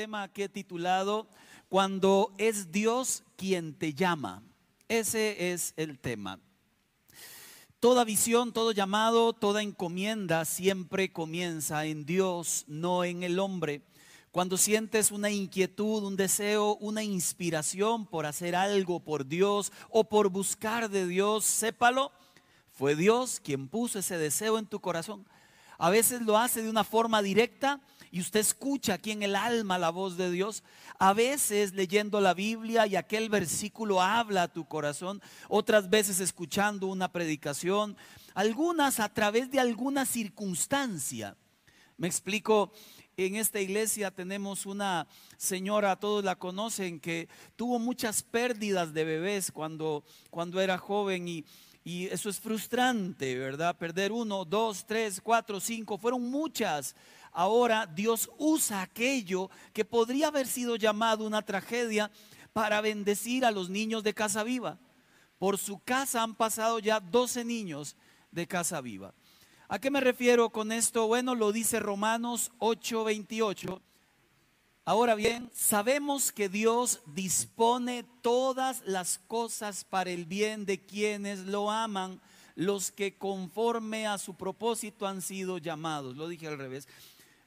tema que he titulado Cuando es Dios quien te llama. Ese es el tema. Toda visión, todo llamado, toda encomienda siempre comienza en Dios, no en el hombre. Cuando sientes una inquietud, un deseo, una inspiración por hacer algo por Dios o por buscar de Dios, sépalo, fue Dios quien puso ese deseo en tu corazón. A veces lo hace de una forma directa y usted escucha aquí en el alma la voz de Dios. A veces leyendo la Biblia y aquel versículo habla a tu corazón. Otras veces escuchando una predicación. Algunas a través de alguna circunstancia. Me explico, en esta iglesia tenemos una señora, todos la conocen, que tuvo muchas pérdidas de bebés cuando, cuando era joven y y eso es frustrante, ¿verdad? Perder uno, dos, tres, cuatro, cinco, fueron muchas. Ahora Dios usa aquello que podría haber sido llamado una tragedia para bendecir a los niños de Casa Viva. Por su casa han pasado ya 12 niños de Casa Viva. ¿A qué me refiero con esto? Bueno, lo dice Romanos 8:28 Ahora bien, sabemos que Dios dispone todas las cosas para el bien de quienes lo aman, los que conforme a su propósito han sido llamados. Lo dije al revés.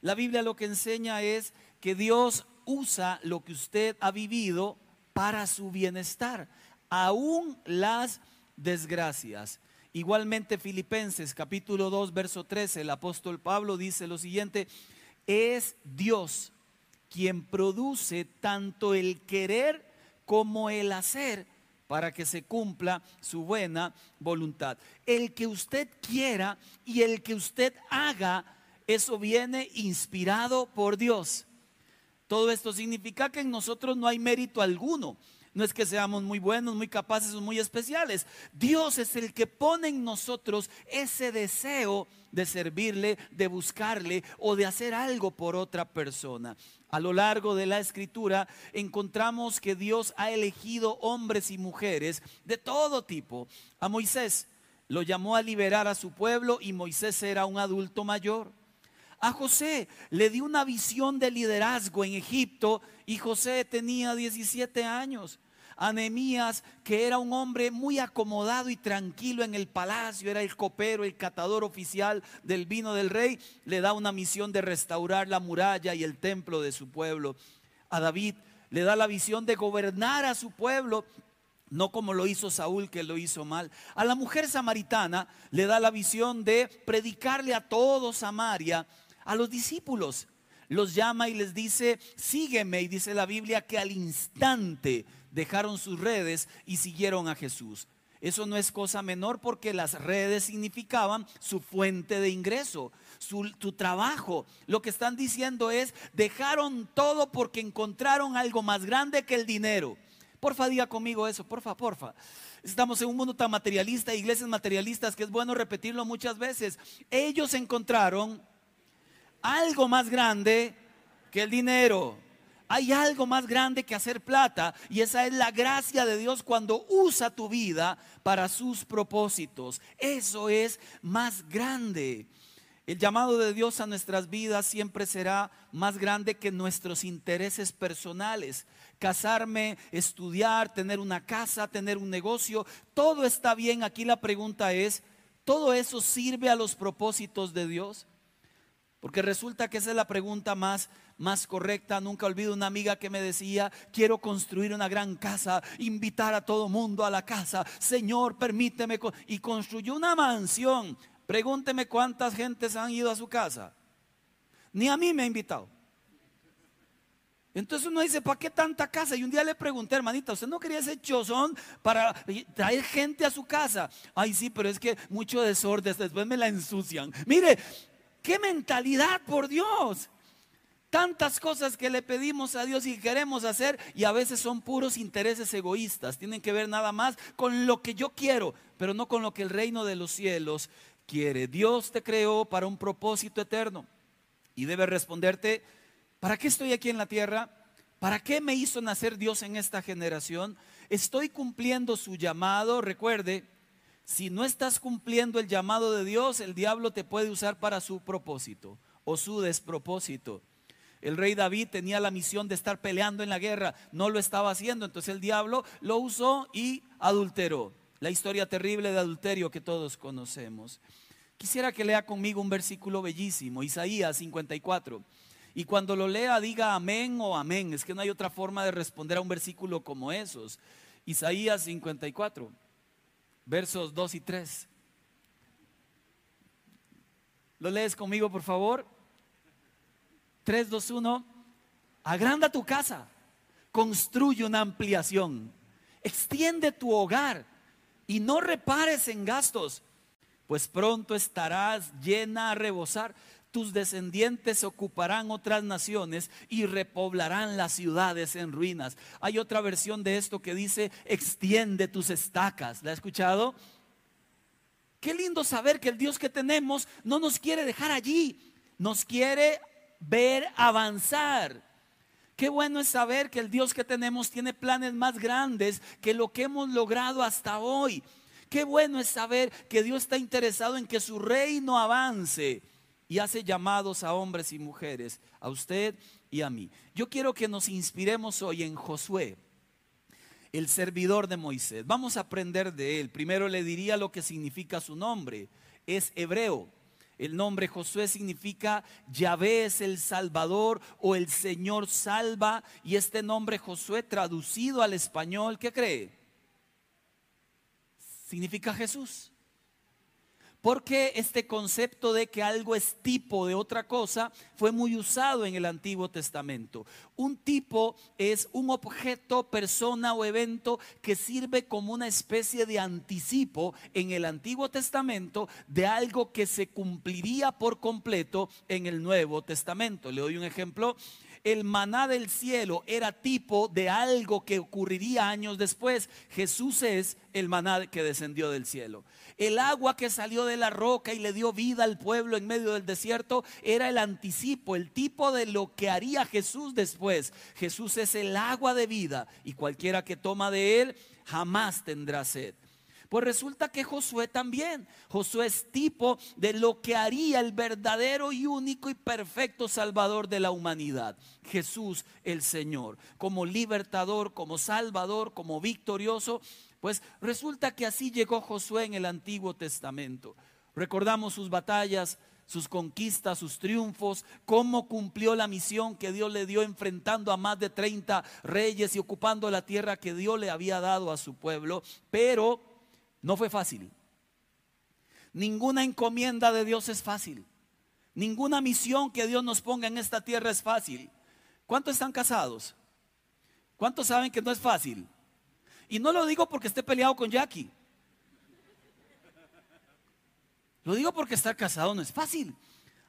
La Biblia lo que enseña es que Dios usa lo que usted ha vivido para su bienestar, aún las desgracias. Igualmente Filipenses capítulo 2 verso 13, el apóstol Pablo dice lo siguiente, es Dios quien produce tanto el querer como el hacer para que se cumpla su buena voluntad. El que usted quiera y el que usted haga, eso viene inspirado por Dios. Todo esto significa que en nosotros no hay mérito alguno. No es que seamos muy buenos, muy capaces o muy especiales. Dios es el que pone en nosotros ese deseo de servirle, de buscarle o de hacer algo por otra persona. A lo largo de la escritura encontramos que Dios ha elegido hombres y mujeres de todo tipo. A Moisés lo llamó a liberar a su pueblo y Moisés era un adulto mayor. A José le dio una visión de liderazgo en Egipto y José tenía 17 años a que era un hombre muy acomodado y tranquilo en el palacio, era el copero, el catador oficial del vino del rey, le da una misión de restaurar la muralla y el templo de su pueblo. A David le da la visión de gobernar a su pueblo no como lo hizo Saúl que lo hizo mal. A la mujer samaritana le da la visión de predicarle a todo Samaria, a los discípulos. Los llama y les dice, sígueme. Y dice la Biblia que al instante dejaron sus redes y siguieron a Jesús. Eso no es cosa menor porque las redes significaban su fuente de ingreso, su, trabajo. Lo que están diciendo es, dejaron todo porque encontraron algo más grande que el dinero. Porfa, diga conmigo eso, porfa, porfa. Estamos en un mundo tan materialista, iglesias materialistas, que es bueno repetirlo muchas veces. Ellos encontraron algo más grande que el dinero. Hay algo más grande que hacer plata y esa es la gracia de Dios cuando usa tu vida para sus propósitos. Eso es más grande. El llamado de Dios a nuestras vidas siempre será más grande que nuestros intereses personales. Casarme, estudiar, tener una casa, tener un negocio, todo está bien. Aquí la pregunta es, ¿todo eso sirve a los propósitos de Dios? Porque resulta que esa es la pregunta más más correcta. Nunca olvido una amiga que me decía, quiero construir una gran casa, invitar a todo mundo a la casa. Señor, permíteme. Y construyó una mansión. Pregúnteme cuántas gentes han ido a su casa. Ni a mí me ha invitado. Entonces uno dice, ¿para qué tanta casa? Y un día le pregunté, hermanita, ¿usted no quería ese chozón para traer gente a su casa? Ay, sí, pero es que mucho desorden, después me la ensucian. Mire, qué mentalidad, por Dios tantas cosas que le pedimos a Dios y queremos hacer y a veces son puros intereses egoístas. Tienen que ver nada más con lo que yo quiero, pero no con lo que el reino de los cielos quiere. Dios te creó para un propósito eterno y debe responderte, ¿para qué estoy aquí en la tierra? ¿Para qué me hizo nacer Dios en esta generación? ¿Estoy cumpliendo su llamado? Recuerde, si no estás cumpliendo el llamado de Dios, el diablo te puede usar para su propósito o su despropósito. el rey David tenía la misión de estar peleando en la guerra, no lo estaba haciendo, entonces el diablo lo usó y adulteró. La historia terrible de adulterio que todos conocemos. Quisiera que lea conmigo un versículo bellísimo, Isaías 54. Y cuando lo lea diga amén o amén. Es que no hay otra forma de responder a un versículo como esos. Isaías 54, versos 2 y 3. ¿Lo lees conmigo, por favor? 3, 2, 1. Agranda tu casa, construye una ampliación, extiende tu hogar y no repares en gastos, pues pronto estarás llena a rebosar. Tus descendientes ocuparán otras naciones y repoblarán las ciudades en ruinas. Hay otra versión de esto que dice, extiende tus estacas. ¿La ha escuchado? Qué lindo saber que el Dios que tenemos no nos quiere dejar allí, nos quiere ver avanzar. Qué bueno es saber que el Dios que tenemos tiene planes más grandes que lo que hemos logrado hasta hoy. Qué bueno es saber que Dios está interesado en que su reino avance y hace llamados a hombres y mujeres, a usted y a mí. Yo quiero que nos inspiremos hoy en Josué, el servidor de Moisés. Vamos a aprender de él. Primero le diría lo que significa su nombre. Es hebreo. El nombre Josué significa Yahvé es el Salvador o el Señor salva. Y este nombre Josué traducido al español, ¿qué cree? Significa Jesús. Porque este concepto de que algo es tipo de otra cosa fue muy usado en el Antiguo Testamento. Un tipo es un objeto, persona o evento que sirve como una especie de anticipo en el Antiguo Testamento de algo que se cumpliría por completo en el Nuevo Testamento. Le doy un ejemplo el maná del cielo era tipo de algo que ocurriría años después. Jesús es el maná que descendió del cielo. El agua que salió de la roca y le dio vida al pueblo en medio del desierto era el anticipo, el tipo de lo que haría Jesús después. Jesús es el agua de vida y cualquiera que toma de él jamás tendrá sed. Pues resulta que Josué también. Josué es tipo de lo que haría el verdadero y único y perfecto Salvador de la humanidad. Jesús el Señor. Como libertador, como salvador, como victorioso. Pues resulta que así llegó Josué en el Antiguo Testamento. Recordamos sus batallas, sus conquistas, sus triunfos, cómo cumplió la misión que Dios le dio enfrentando a más de 30 reyes y ocupando la tierra que Dios le había dado a su pueblo. Pero no fue fácil. Ninguna encomienda de Dios es fácil. Ninguna misión que Dios nos ponga en esta tierra es fácil. ¿Cuántos están casados? ¿Cuántos saben que no es fácil? Y no lo digo porque esté peleado con Jackie. Lo digo porque estar casado no es fácil.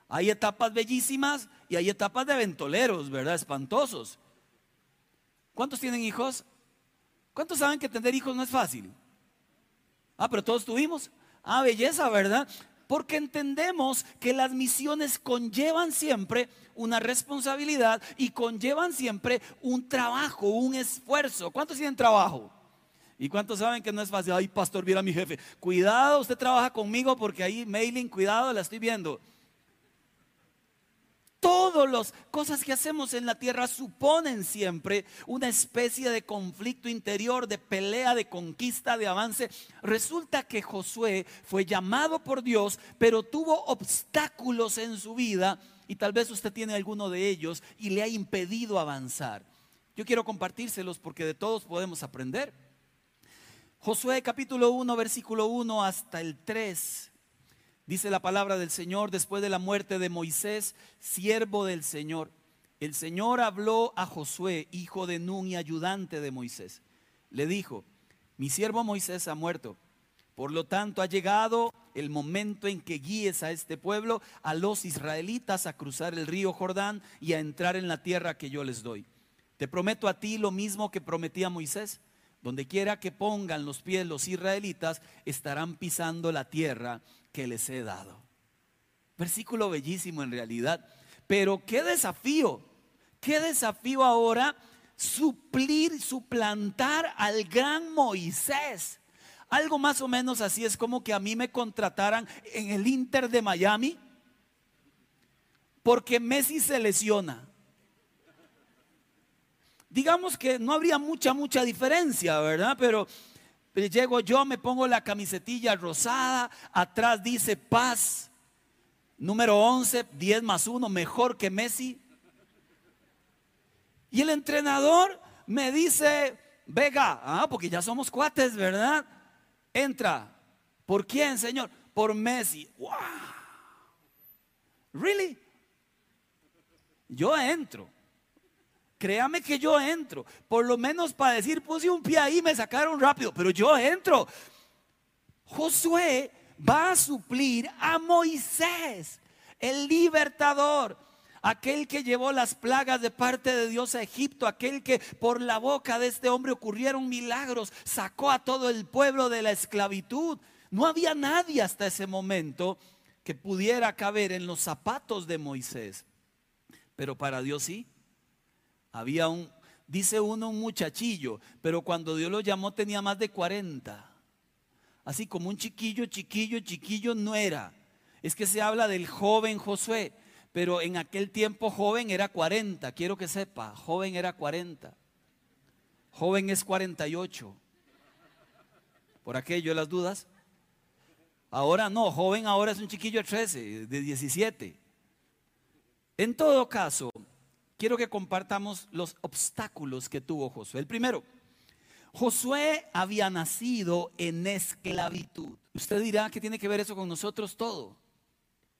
Hay etapas bellísimas y hay etapas de aventoleros, ¿verdad? Espantosos. ¿Cuántos tienen hijos? ¿Cuántos saben que tener hijos no es fácil? Ah, pero todos tuvimos. Ah, belleza, ¿verdad? Porque entendemos que las misiones conllevan siempre una responsabilidad y conllevan siempre un trabajo, un esfuerzo. ¿Cuántos tienen trabajo? ¿Y cuántos saben que no es fácil? Ay, pastor, viera mi jefe. Cuidado, usted trabaja conmigo porque ahí mailing, cuidado, la estoy viendo. Todas las cosas que hacemos en la tierra suponen siempre una especie de conflicto interior, de pelea, de conquista, de avance. Resulta que Josué fue llamado por Dios, pero tuvo obstáculos en su vida y tal vez usted tiene alguno de ellos y le ha impedido avanzar. Yo quiero compartírselos porque de todos podemos aprender. Josué capítulo 1, versículo 1 hasta el 3. Dice la palabra del Señor después de la muerte de Moisés, siervo del Señor. El Señor habló a Josué, hijo de Nun y ayudante de Moisés. Le dijo, mi siervo Moisés ha muerto. Por lo tanto, ha llegado el momento en que guíes a este pueblo, a los israelitas, a cruzar el río Jordán y a entrar en la tierra que yo les doy. Te prometo a ti lo mismo que prometí a Moisés donde quiera que pongan los pies los israelitas, estarán pisando la tierra que les he dado. Versículo bellísimo en realidad. Pero qué desafío, qué desafío ahora suplir, suplantar al gran Moisés. Algo más o menos así es como que a mí me contrataran en el Inter de Miami porque Messi se lesiona. digamos que no habría mucha, mucha diferencia, ¿verdad? Pero, llego yo, me pongo la camisetilla rosada, atrás dice paz, número 11, 10 más 1, mejor que Messi. Y el entrenador me dice, Vega, ah, porque ya somos cuates, ¿verdad? Entra. ¿Por quién, Señor? Por Messi. Wow. Really? Yo entro. Créame que yo entro. Por lo menos para decir, puse un pie ahí, me sacaron rápido, pero yo entro. Josué va a suplir a Moisés, el libertador aquel que llevó las plagas de parte de Dios a Egipto, aquel que por la boca de este hombre ocurrieron milagros, sacó a todo el pueblo de la esclavitud. No había nadie hasta ese momento que pudiera caber en los zapatos de Moisés. Pero para Dios sí. Había un, dice uno, un muchachillo, pero cuando Dios lo llamó tenía más de 40. Así como un chiquillo, chiquillo, chiquillo no era. Es que se habla del joven Josué pero en aquel tiempo joven era 40, quiero que sepa, joven era 40. Joven es 48. Por aquello las dudas. Ahora no, joven ahora es un chiquillo de 13, de 17. En todo caso, quiero que compartamos los obstáculos que tuvo Josué. El primero, Josué había nacido en esclavitud. Usted dirá que tiene que ver eso con nosotros todo.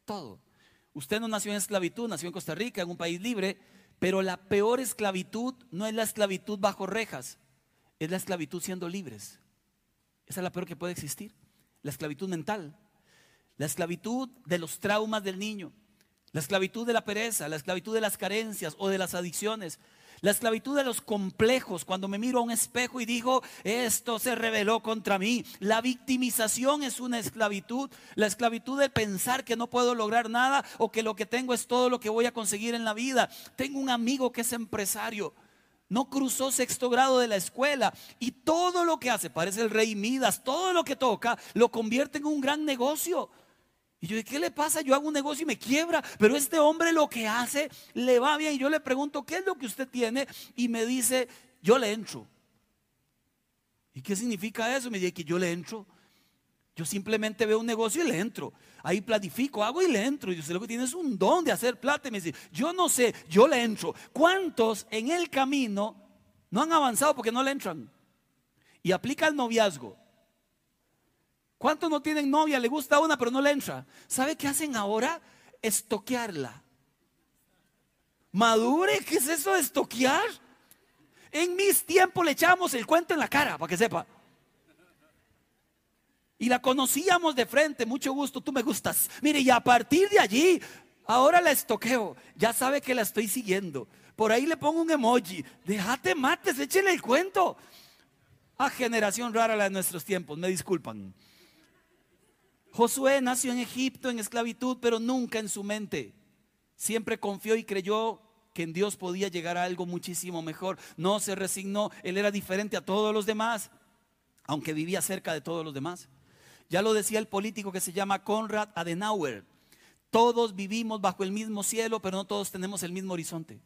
Todo. Usted no nació en esclavitud, nació en Costa Rica, en un país libre, pero la peor esclavitud no es la esclavitud bajo rejas, es la esclavitud siendo libres. Esa es la peor que puede existir. La esclavitud mental, la esclavitud de los traumas del niño, la esclavitud de la pereza, la esclavitud de las carencias o de las adicciones, la esclavitud de los complejos, cuando me miro a un espejo y digo, esto se reveló contra mí. La victimización es una esclavitud. La esclavitud de pensar que no puedo lograr nada o que lo que tengo es todo lo que voy a conseguir en la vida. Tengo un amigo que es empresario. No cruzó sexto grado de la escuela y todo lo que hace, parece el rey Midas, todo lo que toca lo convierte en un gran negocio. Y yo, ¿qué le pasa? Yo hago un negocio y me quiebra, pero este hombre lo que hace le va bien. Y yo le pregunto, ¿qué es lo que usted tiene? Y me dice, yo le entro. ¿Y qué significa eso? Me dice que yo le entro. Yo simplemente veo un negocio y le entro. Ahí planifico, hago y le entro. Y usted lo que tiene es un don de hacer plata. Y me dice, yo no sé, yo le entro. ¿Cuántos en el camino no han avanzado porque no le entran? Y aplica el noviazgo. ¿Cuántos no tienen novia? Le gusta una, pero no le entra. ¿Sabe qué hacen ahora? Estoquearla. Madure, ¿qué es eso de estoquear? En mis tiempos le echamos el cuento en la cara, para que sepa. Y la conocíamos de frente, mucho gusto, tú me gustas. Mire, y a partir de allí, ahora la estoqueo. Ya sabe que la estoy siguiendo. Por ahí le pongo un emoji. Déjate mates, échele el cuento. A generación rara la de nuestros tiempos, me disculpan. Josué nació en Egipto en esclavitud, pero nunca en su mente. Siempre confió y creyó que en Dios podía llegar a algo muchísimo mejor. No se resignó, él era diferente a todos los demás, aunque vivía cerca de todos los demás. Ya lo decía el político que se llama Konrad Adenauer. Todos vivimos bajo el mismo cielo, pero no todos tenemos el mismo horizonte.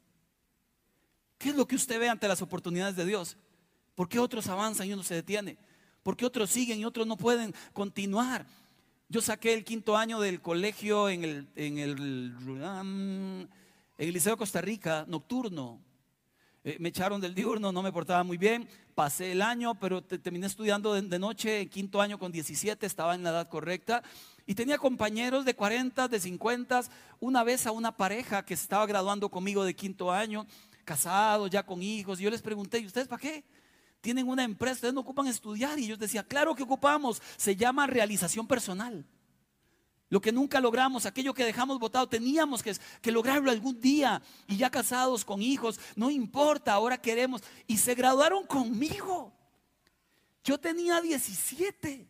¿Qué es lo que usted ve ante las oportunidades de Dios? ¿Por qué otros avanzan y uno se detiene? ¿Por qué otros siguen y otros no pueden continuar? Yo saqué el quinto año del colegio en el, en el, el Liceo de Costa Rica, nocturno. Eh, me echaron del diurno, no me portaba muy bien. Pasé el año, pero terminé estudiando de, de, noche, quinto año con 17, estaba en la edad correcta. Y tenía compañeros de 40, de 50. Una vez a una pareja que estaba graduando conmigo de quinto año, casados, ya con hijos. Yo les pregunté, ¿y ustedes para qué? Tienen una empresa, ustedes no ocupan estudiar. Y ellos decían, claro que ocupamos, se llama realización personal. Lo que nunca logramos, aquello que dejamos votado, teníamos que, que, lograrlo algún día. Y ya casados con hijos, no importa, ahora queremos. Y se graduaron conmigo. Yo tenía 17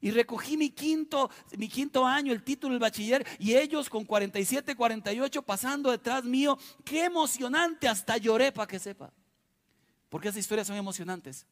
y recogí mi quinto, mi quinto año, el título del bachiller, y ellos con 47, 48 pasando detrás mío. Qué emocionante, hasta lloré para que sepa. Porque esas historias son emocionantes.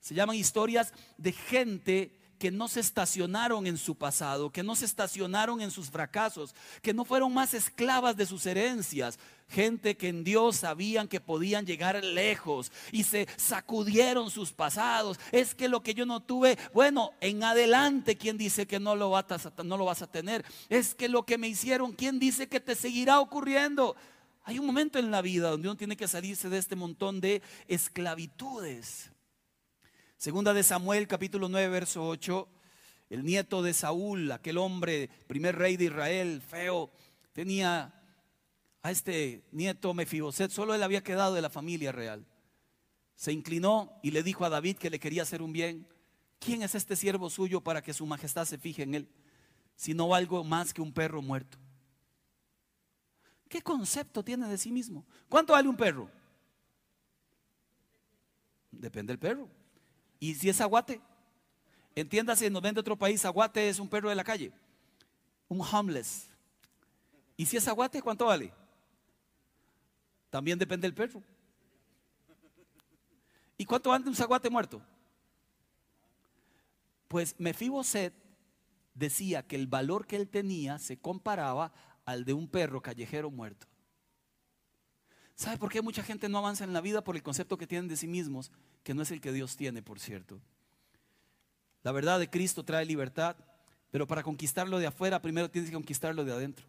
Se llaman historias de gente que no se estacionaron en su pasado, que no se estacionaron en sus fracasos, que no fueron más esclavas de sus herencias. Gente que en Dios sabían que podían llegar lejos y se sacudieron sus pasados. Es que lo que yo no tuve, bueno, en adelante, ¿quién dice que no lo, vas a, no lo vas a tener? Es que lo que me hicieron, ¿quién dice que te seguirá ocurriendo? Hay un momento en la vida donde uno tiene que salirse de este montón de esclavitudes. Segunda de Samuel, capítulo 9, verso 8. El nieto de Saúl, aquel hombre, primer rey de Israel, feo, tenía a este nieto Mefiboset, solo él había quedado de la familia real. Se inclinó y le dijo a David que le quería hacer un bien. ¿Quién es este siervo suyo para que su majestad se fije en él? Sino algo más que un perro muerto. ¿Qué concepto tiene de sí mismo? ¿Cuánto vale un perro? Depende del perro. ¿Y si es aguate? Entiéndase, nos vende otro país, aguate es un perro de la calle. Un homeless. ¿Y si es aguate, cuánto vale? También depende del perro. ¿Y cuánto vale un zaguate muerto? Pues Mefiboset decía que el valor que él tenía se comparaba al de un perro callejero muerto. ¿Sabe por qué mucha gente no avanza en la vida? Por el concepto que tienen de sí mismos, que no es el que Dios tiene, por cierto. La verdad de Cristo trae libertad, pero para conquistarlo de afuera, primero tienes que conquistarlo de adentro.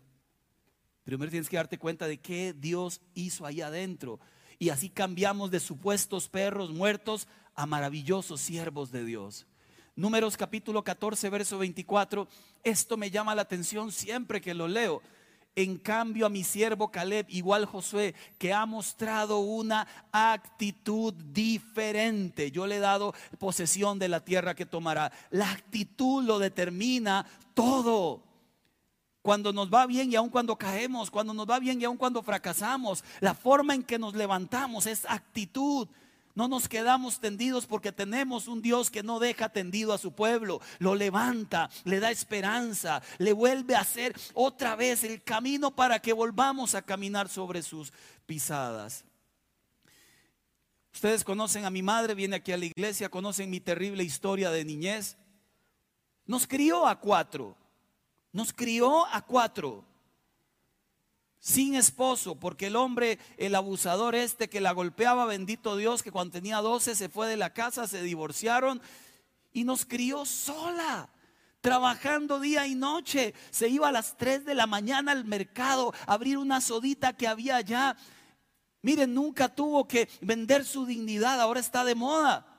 Primero tienes que darte cuenta de qué Dios hizo ahí adentro. Y así cambiamos de supuestos perros muertos a maravillosos siervos de Dios. Números capítulo 14, verso 24. Esto me llama la atención siempre que lo leo. En cambio a mi siervo Caleb, igual Josué, que ha mostrado una actitud diferente. Yo le he dado posesión de la tierra que tomará. La actitud lo determina todo. Cuando nos va bien y aun cuando caemos, cuando nos va bien y aun cuando fracasamos, la forma en que nos levantamos es actitud. No nos quedamos tendidos porque tenemos un Dios que no deja tendido a su pueblo. Lo levanta, le da esperanza, le vuelve a hacer otra vez el camino para que volvamos a caminar sobre sus pisadas. Ustedes conocen a mi madre, viene aquí a la iglesia, conocen mi terrible historia de niñez. Nos crió a cuatro, nos crió a cuatro sin esposo, porque el hombre, el abusador este que la golpeaba, bendito Dios, que cuando tenía 12 se fue de la casa, se divorciaron y nos crió sola. Trabajando día y noche, se iba a las 3 de la mañana al mercado a abrir una sodita que había allá. Miren, nunca tuvo que vender su dignidad, ahora está de moda.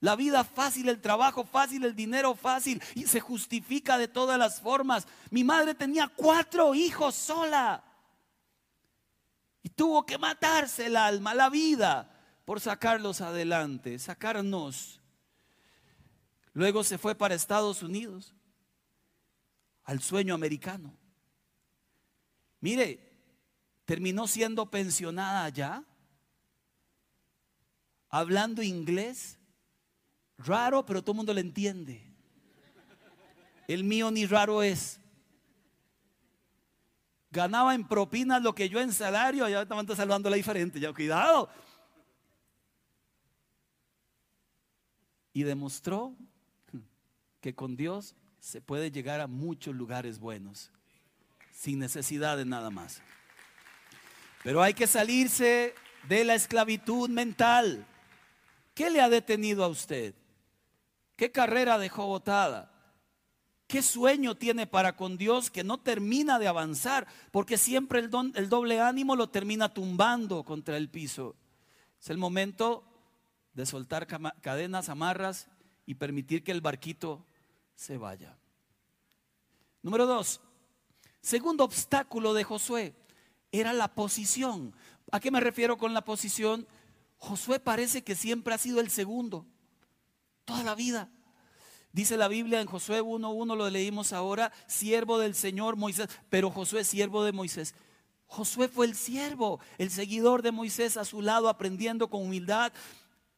La vida fácil, el trabajo fácil, el dinero fácil y se justifica de todas las formas. Mi madre tenía cuatro hijos sola y tuvo que matarse el alma, la vida, por sacarlos adelante, sacarnos. Luego se fue para Estados Unidos, al sueño americano. Mire, terminó siendo pensionada allá, hablando inglés Raro, pero todo el mundo le entiende. El mío ni raro es. Ganaba en propinas lo que yo en salario. Ya estaban saludando la diferente. Ya, cuidado. Y demostró que con Dios se puede llegar a muchos lugares buenos. Sin necesidad de nada más. Pero hay que salirse de la esclavitud mental. ¿Qué le ha detenido a usted? ¿Qué carrera dejó botada? ¿Qué sueño tiene para con Dios que no termina de avanzar? Porque siempre el, el doble ánimo lo termina tumbando contra el piso. Es el momento de soltar cadenas, amarras y permitir que el barquito se vaya. Número dos, segundo obstáculo de Josué era la posición. ¿A qué me refiero con la posición? Josué parece que siempre ha sido el segundo toda la vida. Dice la Biblia en Josué 1.1, lo leímos ahora, siervo del Señor Moisés, pero Josué siervo de Moisés. Josué fue el siervo, el seguidor de Moisés a su lado, aprendiendo con humildad,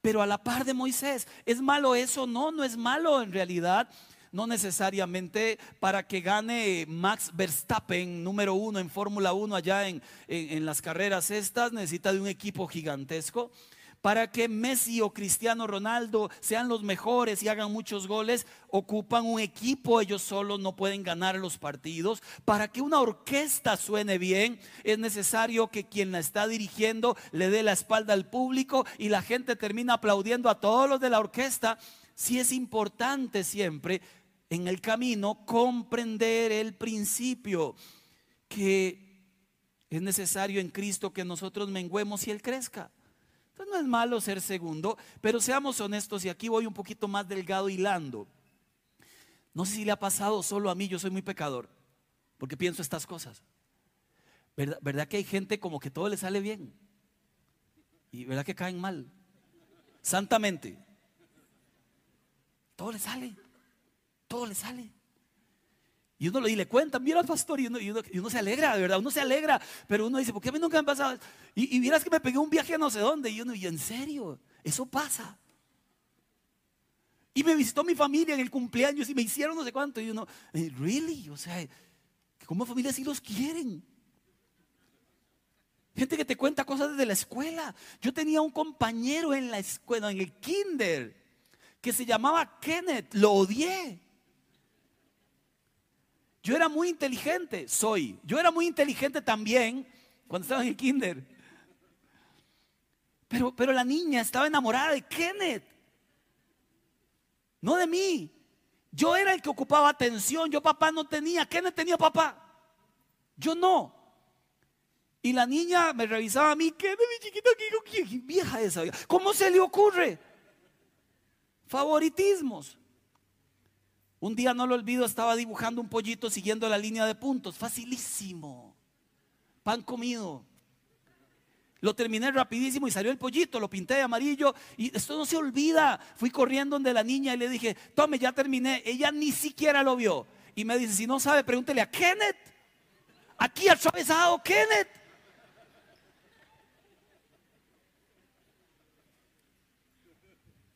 pero a la par de Moisés. ¿Es malo eso? No, no es malo en realidad. No necesariamente para que gane Max Verstappen, número uno en Fórmula 1 allá en, en las carreras estas, necesita de un equipo gigantesco. Para que Messi o Cristiano Ronaldo sean los mejores y hagan muchos goles, ocupan un equipo, ellos solos no pueden ganar los partidos. Para que una orquesta suene bien, es necesario que quien la está dirigiendo le dé la espalda al público y la gente termina aplaudiendo a todos los de la orquesta. Si es importante siempre en el camino comprender el principio que es necesario en Cristo que nosotros menguemos y Él crezca. Es malo ser segundo, pero seamos honestos y aquí voy un poquito más delgado hilando. No sé si le ha pasado solo a mí, yo soy muy pecador, porque pienso estas cosas. ¿Verdad, ¿Verdad, que hay gente como que todo le sale bien? Y verdad que caen mal. Santamente. Todo le sale. Todo le sale. Y uno le cuenta, mira pastor, y uno, y, uno, se alegra, de verdad, uno se alegra, pero uno dice, ¿por qué a mí nunca me ha pasado? Y, y miras que me pegué un viaje a no sé dónde, y uno, y en serio, eso pasa. Y me visitó mi familia en el cumpleaños y me hicieron no sé cuánto, y uno, eh, really, o sea, como familia sí los quieren. Gente que te cuenta cosas desde la escuela. Yo tenía un compañero en la escuela, en el kinder, que se llamaba Kenneth, lo odié. Yo era muy inteligente, soy. Yo era muy inteligente también cuando estaba en el kinder. Pero, pero la niña estaba enamorada de Kenneth, no de mí. Yo era el que ocupaba atención, yo papá no tenía, Kenneth tenía papá, yo no. Y la niña me revisaba a mí, Kenneth, mi chiquito, ¿qué vieja esa? ¿Cómo se le ocurre? Favoritismos. Un día no lo olvido, estaba dibujando un pollito siguiendo la línea de puntos. Facilísimo. Pan comido. Lo terminé rapidísimo y salió el pollito, lo pinté de amarillo y esto no se olvida. Fui corriendo donde la niña y le dije, tome, ya terminé. Ella ni siquiera lo vio. Y me dice, si no sabe, pregúntele a Kenneth. Aquí atravesado, Kenneth.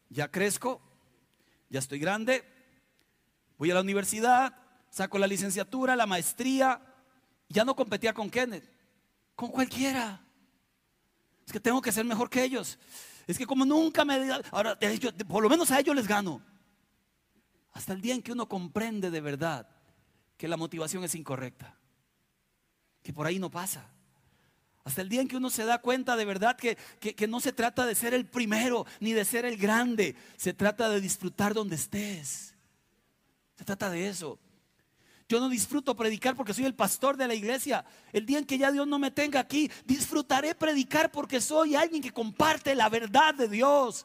Ya crezco, ya estoy grande, Voy a la universidad, saco la licenciatura, la maestría. Ya no competía con Kenneth, con cualquiera. Es que tengo que ser mejor que ellos. Es que como nunca me... Ahora, por lo menos a ellos les gano. Hasta el día en que uno comprende de verdad que la motivación es incorrecta. Que por ahí no pasa. Hasta el día en que uno se da cuenta de verdad que, que, no se trata de ser el primero ni de ser el grande. Se trata de disfrutar donde estés. Se trata de eso. Yo no disfruto predicar porque soy el pastor de la iglesia. El día en que ya Dios no me tenga aquí, disfrutaré predicar porque soy alguien que comparte la verdad de Dios.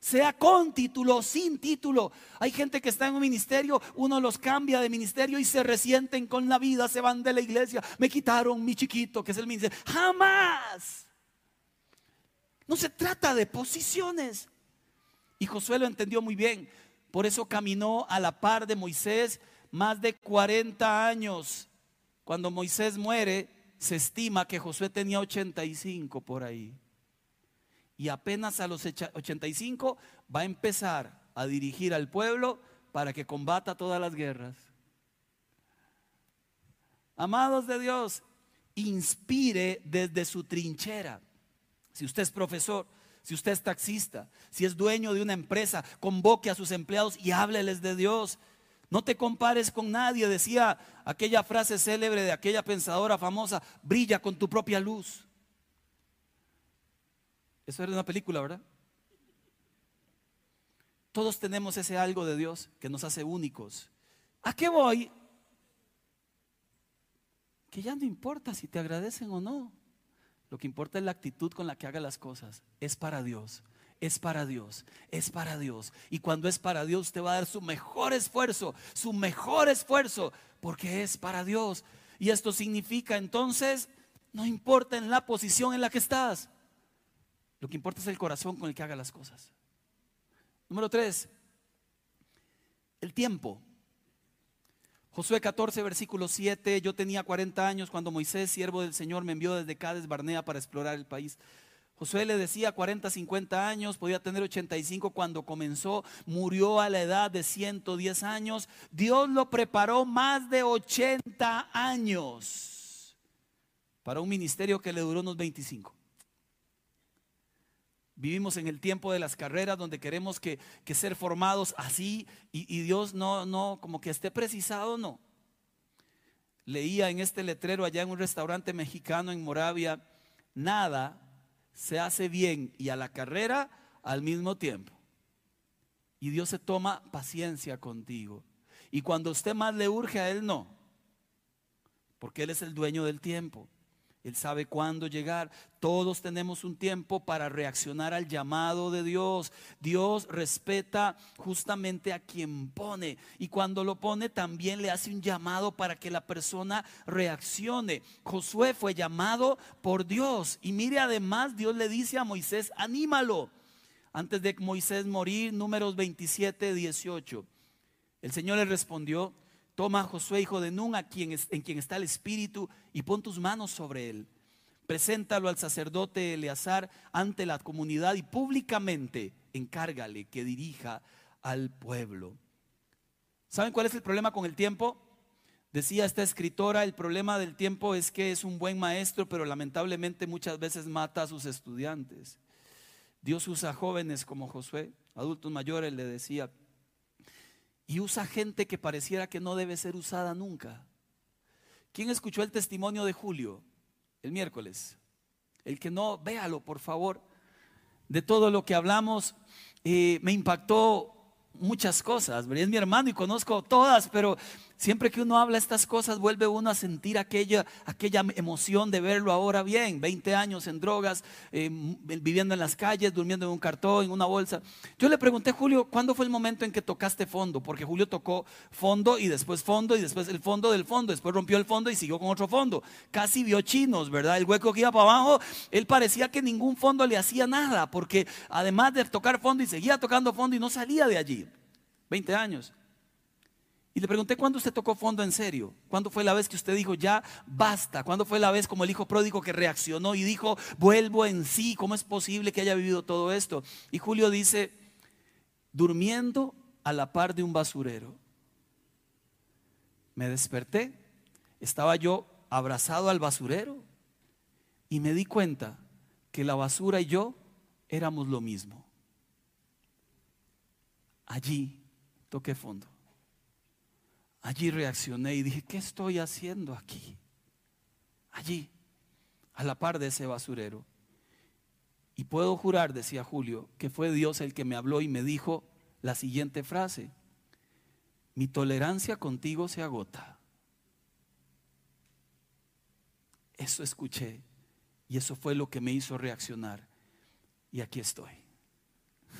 Sea con título o sin título. Hay gente que está en un ministerio, uno los cambia de ministerio y se resienten con la vida, se van de la iglesia. Me quitaron mi chiquito, que es el ministerio. Jamás. No se trata de posiciones. Y Josué lo entendió muy bien. Por eso caminó a la par de Moisés más de 40 años. Cuando Moisés muere, se estima que Josué tenía 85 por ahí. Y apenas a los 85 va a empezar a dirigir al pueblo para que combata todas las guerras. Amados de Dios, inspire desde su trinchera. Si usted es profesor, si usted es taxista, si es dueño de una empresa, convoque a sus empleados y hábleles de Dios. No te compares con nadie, decía aquella frase célebre de aquella pensadora famosa, brilla con tu propia luz. Eso era una película, ¿verdad? Todos tenemos ese algo de Dios que nos hace únicos. ¿A qué voy? Que ya no importa si te agradecen o no. Lo que importa es la actitud con la que haga las cosas. Es para Dios, es para Dios, es para Dios. Y cuando es para Dios, usted va a dar su mejor esfuerzo, su mejor esfuerzo, porque es para Dios. Y esto significa entonces, no importa en la posición en la que estás. Lo que importa es el corazón con el que haga las cosas. Número tres, el tiempo. Josué 14, versículo 7, yo tenía 40 años cuando Moisés, siervo del Señor, me envió desde Cádiz Barnea para explorar el país. Josué le decía 40, 50 años, podía tener 85 cuando comenzó, murió a la edad de 110 años. Dios lo preparó más de 80 años para un ministerio que le duró unos 25. Vivimos en el tiempo de las carreras donde queremos que, ser formados así y, y, Dios no, no, como que esté precisado, no. Leía en este letrero allá en un restaurante mexicano en Moravia, nada se hace bien y a la carrera al mismo tiempo. Y Dios se toma paciencia contigo. Y cuando usted más le urge a Él, no. Porque Él es el dueño del tiempo. Él sabe cuándo llegar. Todos tenemos un tiempo para reaccionar al llamado de Dios. Dios respeta justamente a quien pone. Y cuando lo pone también le hace un llamado para que la persona reaccione. Josué fue llamado por Dios. Y mire además, Dios le dice a Moisés, anímalo. Antes de Moisés morir, números 27, 18. El Señor le respondió, Toma a Josué, hijo de Nun, a quien en quien está el Espíritu, y pon tus manos sobre él. Preséntalo al sacerdote Eleazar ante la comunidad y públicamente encárgale que dirija al pueblo. ¿Saben cuál es el problema con el tiempo? Decía esta escritora, el problema del tiempo es que es un buen maestro, pero lamentablemente muchas veces mata a sus estudiantes. Dios usa jóvenes como Josué, adultos mayores, le decía, y usa gente que pareciera que no debe ser usada nunca. ¿Quién escuchó el testimonio de Julio el miércoles? El que no, véalo por favor. De todo lo que hablamos, eh, me impactó muchas cosas. Es mi hermano y conozco todas, pero siempre que uno habla estas cosas vuelve uno a sentir aquella, aquella emoción de verlo ahora bien. 20 años en drogas, eh, viviendo en las calles, durmiendo en un cartón, en una bolsa. Yo le pregunté, Julio, ¿cuándo fue el momento en que tocaste fondo? Porque Julio tocó fondo y después fondo y después el fondo del fondo. Después rompió el fondo y siguió con otro fondo. Casi vio chinos, ¿verdad? El hueco que iba para abajo, él parecía que ningún fondo le hacía nada, porque además de tocar fondo y seguía tocando fondo y no salía de allí. 20 años. Y le pregunté, ¿cuándo usted tocó fondo en serio? ¿Cuándo fue la vez que usted dijo, ya basta? ¿Cuándo fue la vez como el hijo pródigo que reaccionó y dijo, vuelvo en sí? ¿Cómo es posible que haya vivido todo esto? Y Julio dice, durmiendo a la par de un basurero. Me desperté, estaba yo abrazado al basurero y me di cuenta que la basura y yo éramos lo mismo. Allí toqué fondo. Allí reaccioné y dije, ¿qué estoy haciendo aquí? Allí, a la par de ese basurero. Y puedo jurar, decía Julio, que fue Dios el que me habló y me dijo la siguiente frase, mi tolerancia contigo se agota. Eso escuché y eso fue lo que me hizo reaccionar. Y aquí estoy.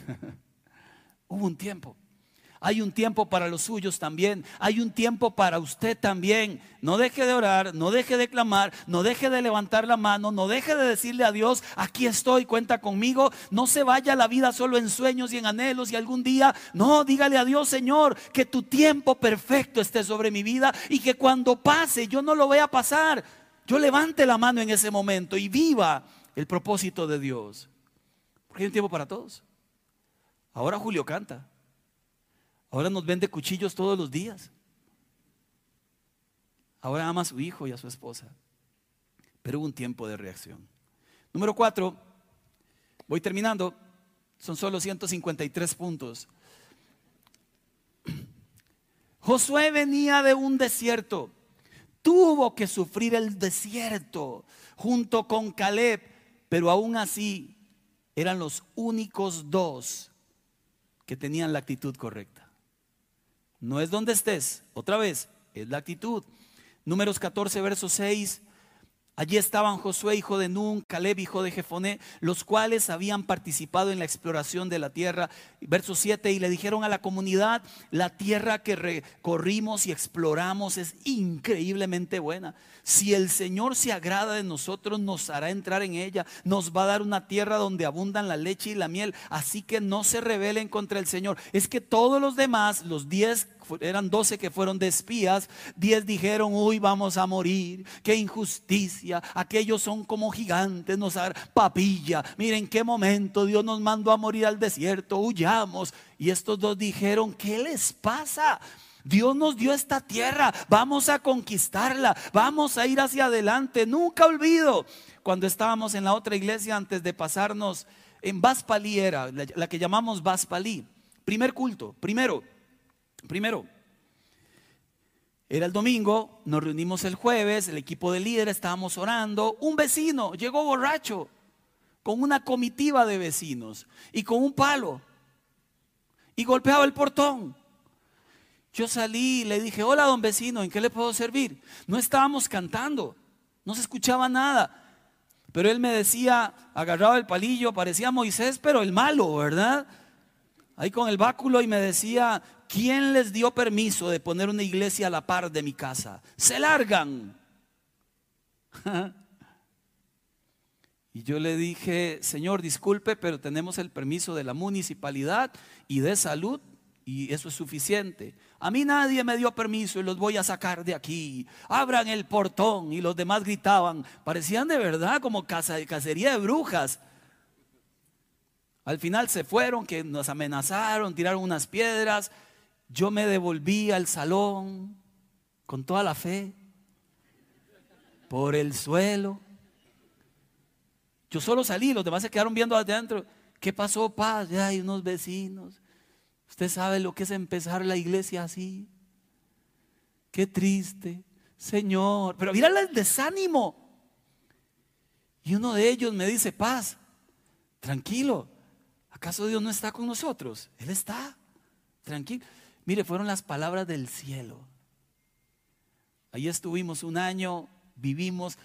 Hubo un tiempo hay un tiempo para los suyos también. Hay un tiempo para usted también. No deje de orar, no deje de clamar, no deje de levantar la mano, no deje de decirle a Dios, aquí estoy, cuenta conmigo. No se vaya la vida solo en sueños y en anhelos y algún día, no, dígale a Dios, Señor, que tu tiempo perfecto esté sobre mi vida y que cuando pase yo no lo vea pasar. Yo levante la mano en ese momento y viva el propósito de Dios. Porque hay un tiempo para todos. Ahora Julio canta. Ahora nos vende cuchillos todos los días. Ahora ama a su hijo y a su esposa. Pero hubo un tiempo de reacción. Número cuatro, voy terminando, son solo 153 puntos. Josué venía de un desierto, tuvo que sufrir el desierto junto con Caleb, pero aún así eran los únicos dos que tenían la actitud correcta. No es donde estés, otra vez, es la actitud. Números 14, verso 6. Allí estaban Josué, hijo de Nun, Caleb, hijo de Jefoné, los cuales habían participado en la exploración de la tierra. Verso 7, y le dijeron a la comunidad, la tierra que recorrimos y exploramos es increíblemente buena. Si el Señor se agrada de nosotros, nos hará entrar en ella. Nos va a dar una tierra donde abundan la leche y la miel. Así que no se rebelen contra el Señor. Es que todos los demás, los diez eran doce que fueron de espías, diez dijeron, uy, vamos a morir, qué injusticia, aquellos son como gigantes, nos dar papilla, miren qué momento Dios nos mandó a morir al desierto, huyamos. Y estos dos dijeron, ¿qué les pasa? Dios nos dio esta tierra, vamos a conquistarla, vamos a ir hacia adelante. Nunca olvido cuando estábamos en la otra iglesia antes de pasarnos en Baspalí era, la, la que llamamos Baspalí. Primer culto, primero, primero. Era el domingo, nos reunimos el jueves, el equipo de líderes estábamos orando. Un vecino llegó borracho con una comitiva de vecinos y con un palo y golpeaba el portón. Yo salí y le dije, hola don vecino, ¿en qué le puedo servir? No estábamos cantando, no se escuchaba nada. Pero él me decía, agarraba el palillo, parecía Moisés, pero el malo, ¿verdad? Ahí con el báculo y me decía, ¿quién les dio permiso de poner una iglesia a la par de mi casa? Se largan. Y yo le dije, Señor, disculpe, pero tenemos el permiso de la municipalidad y de salud y eso es suficiente. A mí nadie me dio permiso y los voy a sacar de aquí. Abran el portón y los demás gritaban. Parecían de verdad como cacería de brujas. Al final se fueron, que nos amenazaron, tiraron unas piedras. Yo me devolví al salón con toda la fe, por el suelo. Yo solo salí, los demás se quedaron viendo adentro. ¿Qué pasó, paz? Ya hay unos vecinos. Usted sabe lo que es empezar la iglesia así. Qué triste, Señor. Pero mira el desánimo. Y uno de ellos me dice, paz, tranquilo, ¿Acaso Dios no está con nosotros? Él está. Tranquilo. Mire, fueron las palabras del cielo. Ahí estuvimos un año, vivimos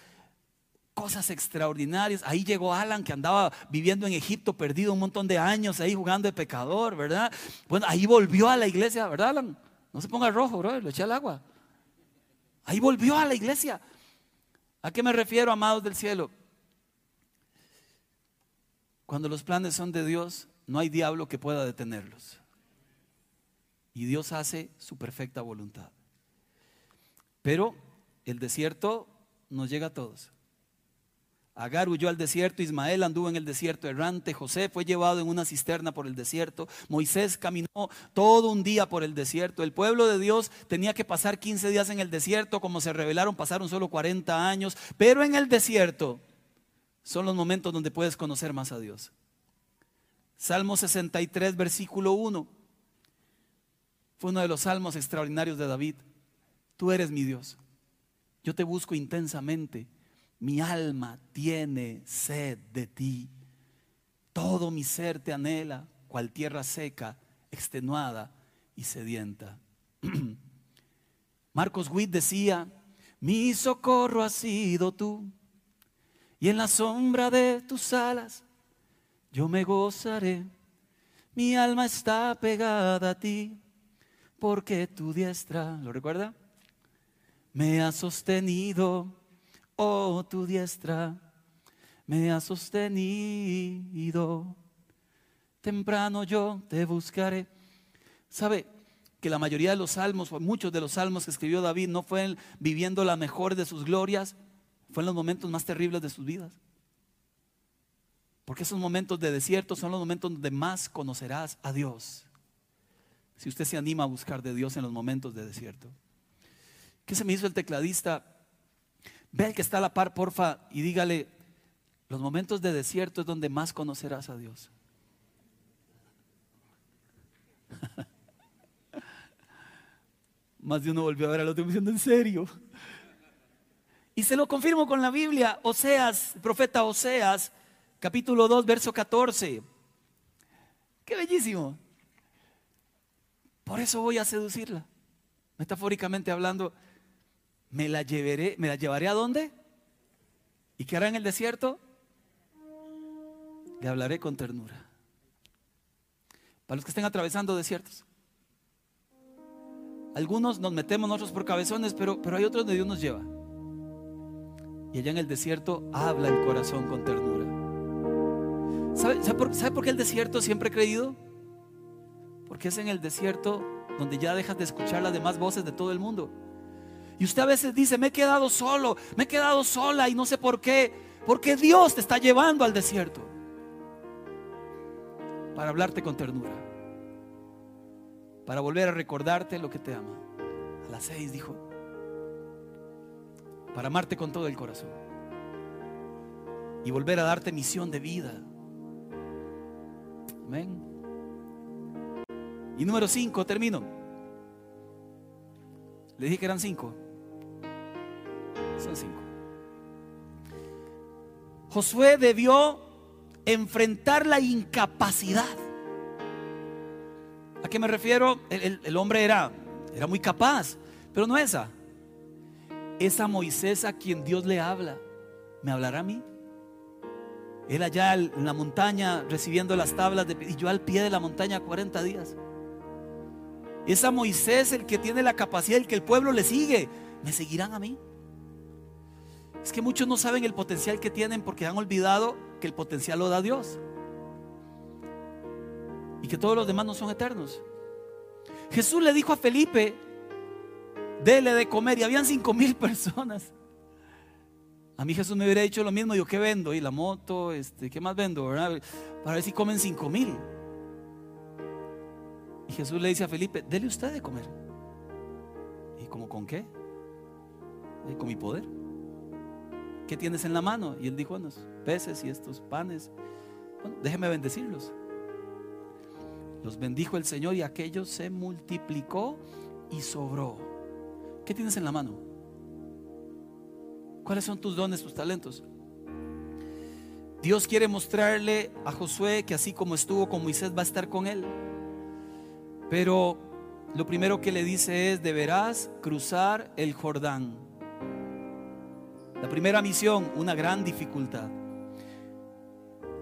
cosas extraordinarias. Ahí llegó Alan que andaba viviendo en Egipto, perdido un montón de años ahí jugando de pecador, ¿verdad? Bueno, ahí volvió a la iglesia, ¿verdad, Alan? No se ponga rojo, bro, lo eché al agua. Ahí volvió a la iglesia. ¿A qué me refiero, amados del cielo? Cuando los planes son de Dios, no hay diablo que pueda detenerlos. Y Dios hace su perfecta voluntad. Pero el desierto nos llega a todos. Agar huyó al desierto, Ismael anduvo en el desierto errante, José fue llevado en una cisterna por el desierto, Moisés caminó todo un día por el desierto, el pueblo de Dios tenía que pasar 15 días en el desierto, como se revelaron pasaron solo 40 años, pero en el desierto son los momentos donde puedes conocer más a Dios. Salmo 63, versículo 1. Fue uno de los salmos extraordinarios de David. Tú eres mi Dios. Yo te busco intensamente. Mi alma tiene sed de ti. Todo mi ser te anhela, cual tierra seca, extenuada y sedienta. Marcos Witt decía, mi socorro ha sido tú, y en la sombra de tus alas yo me gozaré, mi alma está pegada a ti, porque tu diestra, ¿lo recuerda? Me ha sostenido, oh tu diestra, me ha sostenido. Temprano yo te buscaré. ¿Sabe? que la mayoría de los salmos, o muchos de los salmos que escribió David, no fueron viviendo la mejor de sus glorias, fue en los momentos más terribles de sus vidas. Porque esos momentos de desierto son los momentos donde más conocerás a Dios. Si usted se anima a buscar de Dios en los momentos de desierto. ¿Qué se me hizo el tecladista? Ve al que está a la par, porfa, y dígale, los momentos de desierto es donde más conocerás a Dios. Más de uno volvió a ver al otro diciendo, ¿en serio? Y se lo confirmo con la Biblia. Oseas, profeta Oseas, capítulo 2, verso 14. Qué bellísimo. Por eso voy a seducirla. Metafóricamente hablando, me la llevaré, me la llevaré a dónde? ¿Y qué hará en el desierto? Le hablaré con ternura. Para los que estén atravesando desiertos. Algunos nos metemos nosotros por cabezones, pero, pero hay otros donde Dios nos lleva. Y allá en el desierto habla el corazón con ternura. ¿Sabe, por, qué el desierto siempre he creído? Porque es en el desierto donde ya dejas de escuchar las demás voces de todo el mundo. Y usted a veces dice, me he quedado solo, me he quedado sola y no sé por qué. Porque Dios te está llevando al desierto para hablarte con ternura. Para volver a recordarte lo que te ama. A las seis dijo, para amarte con todo el corazón. Y volver a darte misión de vida Amén. Y número 5, termino. Le dije que eran 5. Son 5. Josué debió enfrentar la incapacidad. ¿A qué me refiero? El, hombre era, era muy capaz, pero no esa. Esa Moisés a quien Dios le habla, ¿me hablará a mí? Él allá en la montaña recibiendo las tablas y yo al pie de la montaña 40 días. Esa Moisés el que tiene la capacidad, el que el pueblo le sigue, ¿me seguirán a mí? Es que muchos no saben el potencial que tienen porque han olvidado que el potencial lo da Dios. Y que todos los demás no son eternos. Jesús le dijo a Felipe, dele de comer y habían cinco mil personas. A mí Jesús me hubiera dicho lo mismo, yo qué vendo, y la moto, este, ¿qué más vendo? Para ver si comen cinco mil. Y Jesús le dice a Felipe, dele usted de comer. ¿Y como con qué? Y con mi poder. ¿Qué tienes en la mano? Y él dijo, unos peces y estos panes. Bueno, déjeme bendecirlos. Los bendijo el Señor y aquello se multiplicó y sobró. ¿Qué tienes en la mano? ¿Cuáles son tus dones, tus talentos? Dios quiere mostrarle a Josué que así como estuvo con Moisés va a estar con él. Pero lo primero que le dice es, deberás cruzar el Jordán. La primera misión, una gran dificultad.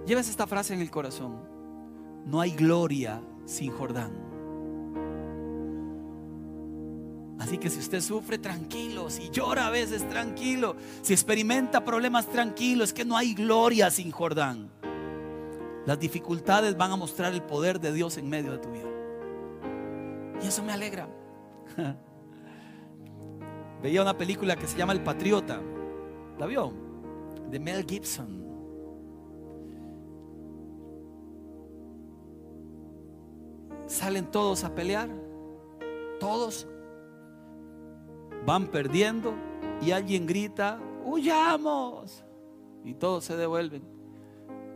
Llevas esta frase en el corazón. No hay gloria sin Jordán. Así que si usted sufre, tranquilo. Si llora a veces, tranquilo. Si experimenta problemas, tranquilo. Es que no hay gloria sin Jordán. Las dificultades van a mostrar el poder de Dios en medio de tu vida. Y eso me alegra. Veía una película que se llama El Patriota. ¿La vio? De Mel Gibson. Salen todos a pelear. Todos van perdiendo y alguien grita, huyamos. Y todos se devuelven.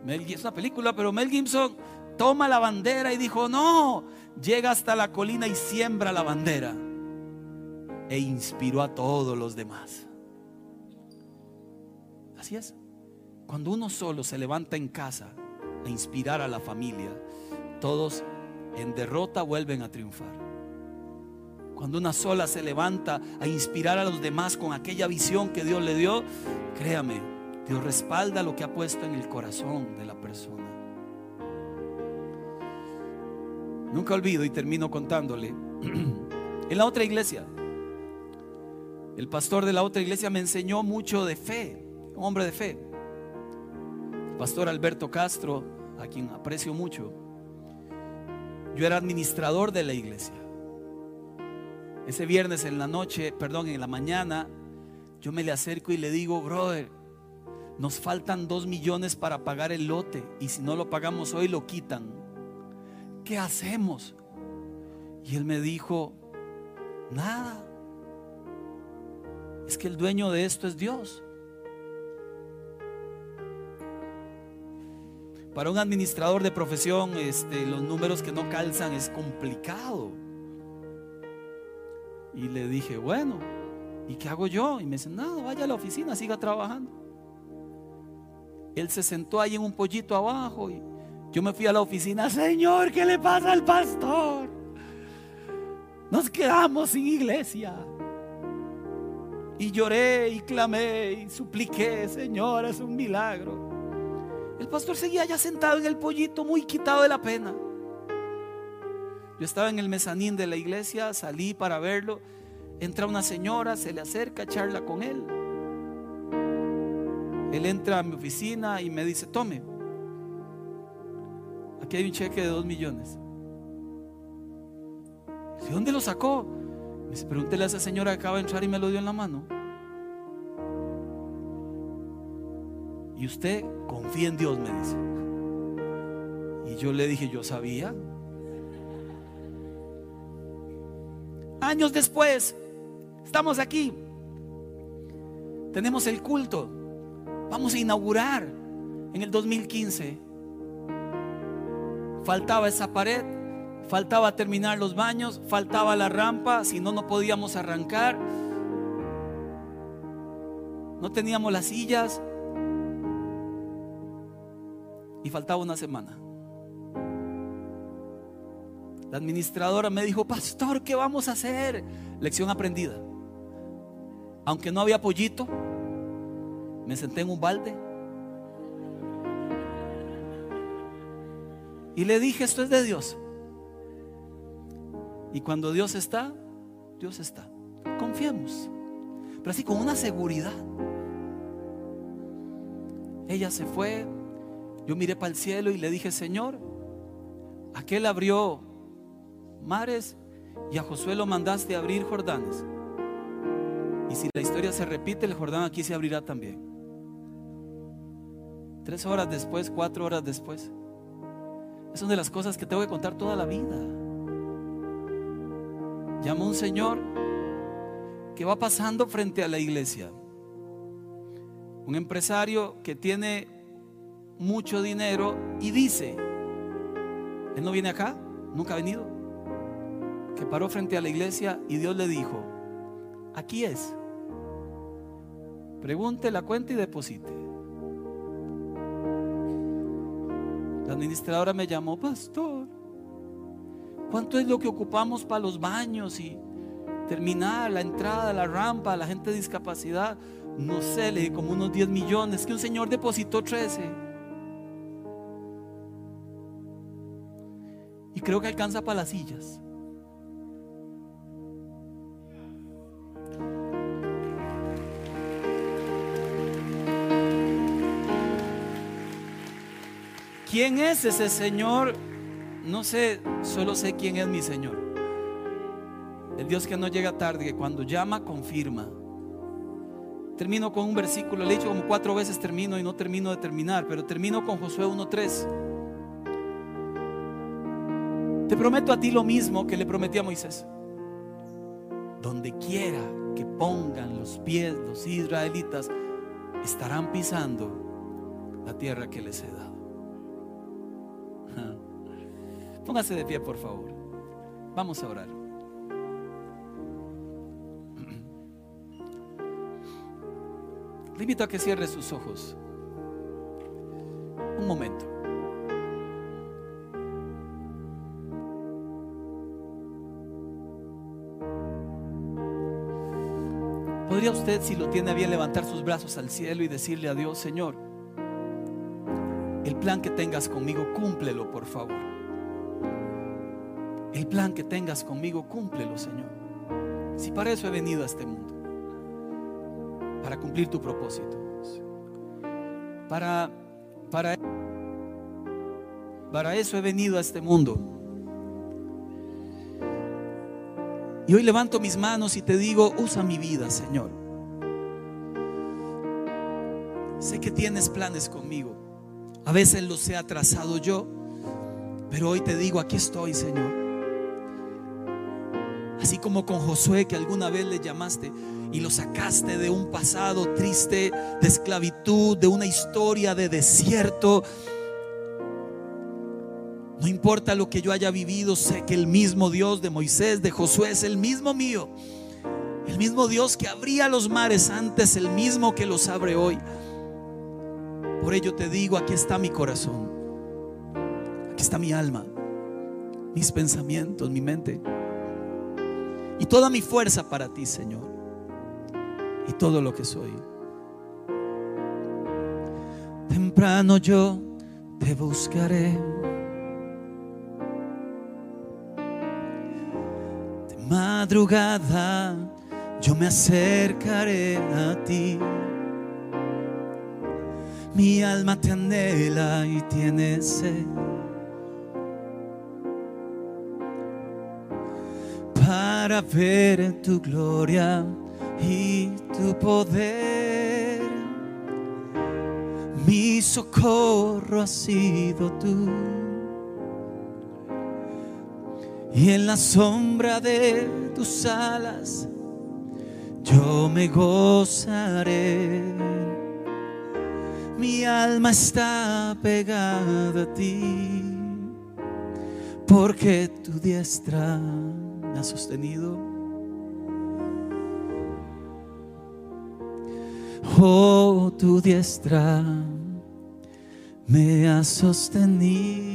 Es una película, pero Mel Gibson toma la bandera y dijo, no, llega hasta la colina y siembra la bandera. E inspiró a todos los demás. Así es. Cuando uno solo se levanta en casa a inspirar a la familia, todos en derrota vuelven a triunfar. Cuando una sola se levanta a inspirar a los demás con aquella visión que Dios le dio, créame, Dios respalda lo que ha puesto en el corazón de la persona. Nunca olvido y termino contándole. en la otra iglesia, el pastor de la otra iglesia me enseñó mucho de fe un hombre de fe. pastor Alberto Castro, a quien aprecio mucho. Yo era administrador de la iglesia. Ese viernes en la noche, perdón, en la mañana, yo me le acerco y le digo, brother, nos faltan dos millones para pagar el lote y si no lo pagamos hoy lo quitan. ¿Qué hacemos? Y él me dijo, nada. Es que el dueño de esto es Dios. Para un administrador de profesión, este, los números que no calzan es complicado. Y le dije, bueno, ¿y qué hago yo? Y me dice, no, vaya a la oficina, siga trabajando. Él se sentó ahí en un pollito abajo y yo me fui a la oficina, Señor, ¿qué le pasa al pastor? Nos quedamos sin iglesia. Y lloré y clamé y supliqué, Señor, es un milagro. El pastor seguía ya sentado en el pollito, muy quitado de la pena. Yo estaba en el mezanín de la iglesia, salí para verlo. Entra una señora, se le acerca, charla con él. Él entra a mi oficina y me dice, tome, aquí hay un cheque de dos millones. ¿De dónde lo sacó? Me dice, pregúntele a esa señora que acaba de entrar y me lo dio en la mano. Y usted confía en Dios, me dice. Y yo le dije, yo sabía. Años después, estamos aquí. Tenemos el culto. Vamos a inaugurar en el 2015. faltaba esa pared, faltaba terminar los baños, faltaba la rampa, si no, no podíamos arrancar. No teníamos las sillas y faltaba una semana. La administradora me dijo, pastor, ¿qué vamos a hacer? Lección aprendida. Aunque no había pollito, me senté en un balde y le dije, esto es de Dios. Y cuando Dios está, Dios está. Confiemos. Pero así con una seguridad. Ella se fue. Yo miré para el cielo y le dije, Señor, aquel abrió mares y a Josué lo mandaste abrir Jordanes. Y si la historia se repite, el Jordán aquí se abrirá también. Tres horas después, cuatro horas después. Es una de las cosas que tengo que contar toda la vida. Llamó un señor que va pasando frente a la iglesia. Un empresario que tiene mucho dinero y dice, él no viene acá, nunca ha venido, que paró frente a la iglesia y Dios le dijo, aquí es, pregunte la cuenta y deposite. La administradora me llamó, pastor, ¿cuánto es lo que ocupamos para los baños y terminar la entrada, la rampa, la gente de discapacidad? No sé, le di como unos 10 millones, que un señor depositó 13. Y creo que alcanza para las sillas. ¿Quién es ese Señor? No sé, solo sé quién es mi Señor. El Dios que no llega tarde, que cuando llama, confirma. Termino con un versículo, le he dicho como cuatro veces termino y no termino de terminar, pero termino con Josué 1.3. Te prometo a ti lo mismo que le prometí a Moisés. Donde quiera que pongan los pies los israelitas, estarán pisando la tierra que les he dado. Póngase de pie, por favor. Vamos a orar. Le invito a que cierre sus ojos. Un momento. ¿Podría usted, si lo tiene bien, levantar sus brazos al cielo y decirle a Dios, Señor, el plan que tengas conmigo, cúmplelo, por favor? El plan que tengas conmigo, cúmplelo, Señor. Si para eso he venido a este mundo, para cumplir tu propósito, para, para, para eso he venido a este mundo. Y hoy levanto mis manos y te digo, usa mi vida, Señor. Sé que tienes planes conmigo. A veces los he atrasado yo, pero hoy te digo, aquí estoy, Señor. Así como con Josué que alguna vez le llamaste y lo sacaste de un pasado triste, de esclavitud, de una historia de desierto. No importa lo que yo haya vivido, sé que el mismo Dios de Moisés, de Josué, es el mismo mío. El mismo Dios que abría los mares antes, el mismo que los abre hoy. Por ello te digo, aquí está mi corazón. Aquí está mi alma, mis pensamientos, mi mente y toda mi fuerza para ti, Señor, y todo lo que soy. Temprano yo te buscaré. De madrugada yo me acercaré a ti. Mi alma te anhela y tiene sed. Para ver tu gloria y tu poder. Mi socorro ha sido tú. Y en la sombra de tus alas yo me gozaré. Mi alma está pegada a ti. porque tu diestra me ha sostenido. Oh, tu diestra me ha sostenido.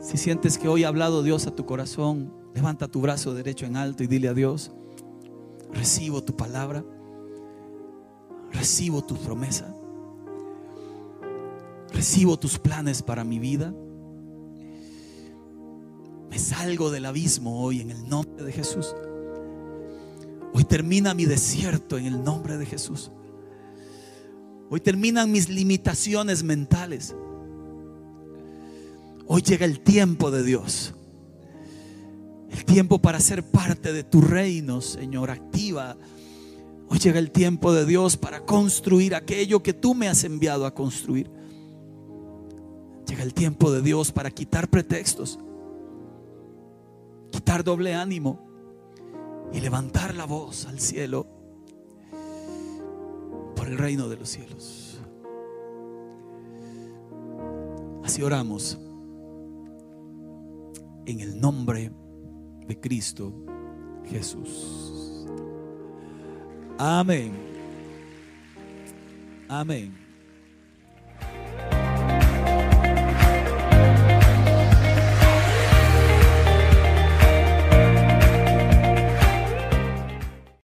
Si sientes que hoy ha hablado Dios a tu corazón, levanta tu brazo derecho en alto y dile a Dios, recibo tu palabra, recibo tu promesa, recibo tus planes para mi vida. Me salgo del abismo hoy en el nombre de Jesús. Hoy termina mi desierto en el nombre de Jesús. Hoy terminan mis limitaciones mentales. Hoy llega el tiempo de Dios. El tiempo para ser parte de tu reino, Señor, activa. Hoy llega el tiempo de Dios para construir aquello que tú me has enviado a construir. Llega el tiempo de Dios para quitar pretextos, quitar doble ánimo y levantar la voz al cielo por el reino de los cielos. Así oramos en el nombre de Cristo Jesús. Amén. Amén.